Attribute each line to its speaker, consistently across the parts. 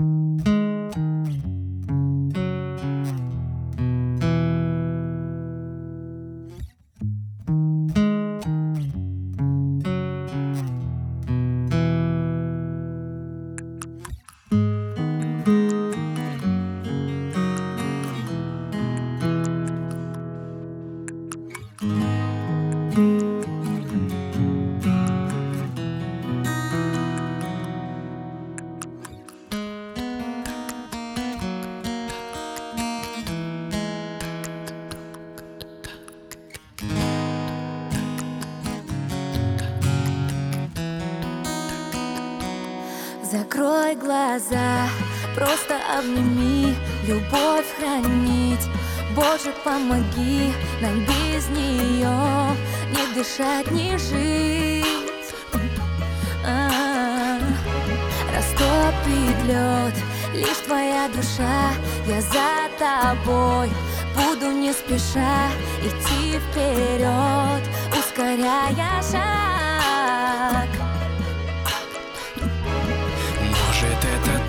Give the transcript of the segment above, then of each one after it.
Speaker 1: you Закрой глаза, просто обними. Любовь хранить. Боже, помоги нам без нее Не дышать, не жить. А-а-а. Растопит лед Лишь твоя душа. Я за тобой Буду не спеша Идти вперед Ускоряя шаг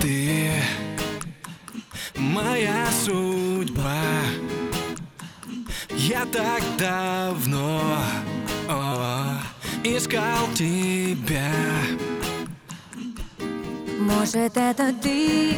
Speaker 2: ты, моя судьба. Я так давно о, искал тебя.
Speaker 1: Может, это ты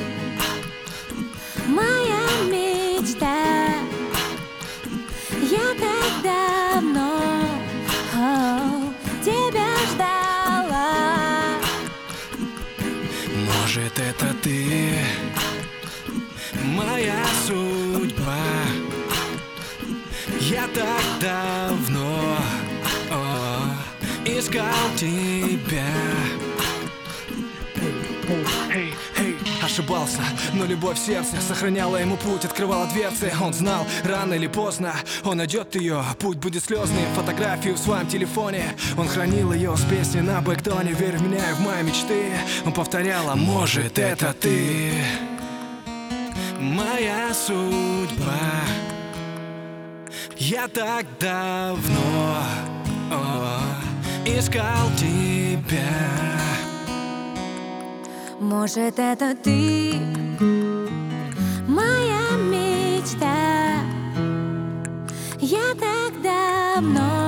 Speaker 1: Я так давно о,
Speaker 2: искал тебя. Ошибался, но любовь в сердце Сохраняла ему путь, открывала дверцы. Он знал, рано или поздно он найдет ее Путь будет слезный, фотографию в своем телефоне. Он хранил ее с песней на бэктоне Верь в меня и в мои мечты. Он повторял, а может это ты? Моя судьба Я так давно о, искал тебя.
Speaker 1: Может, это ты? Моя мечта. Я так давно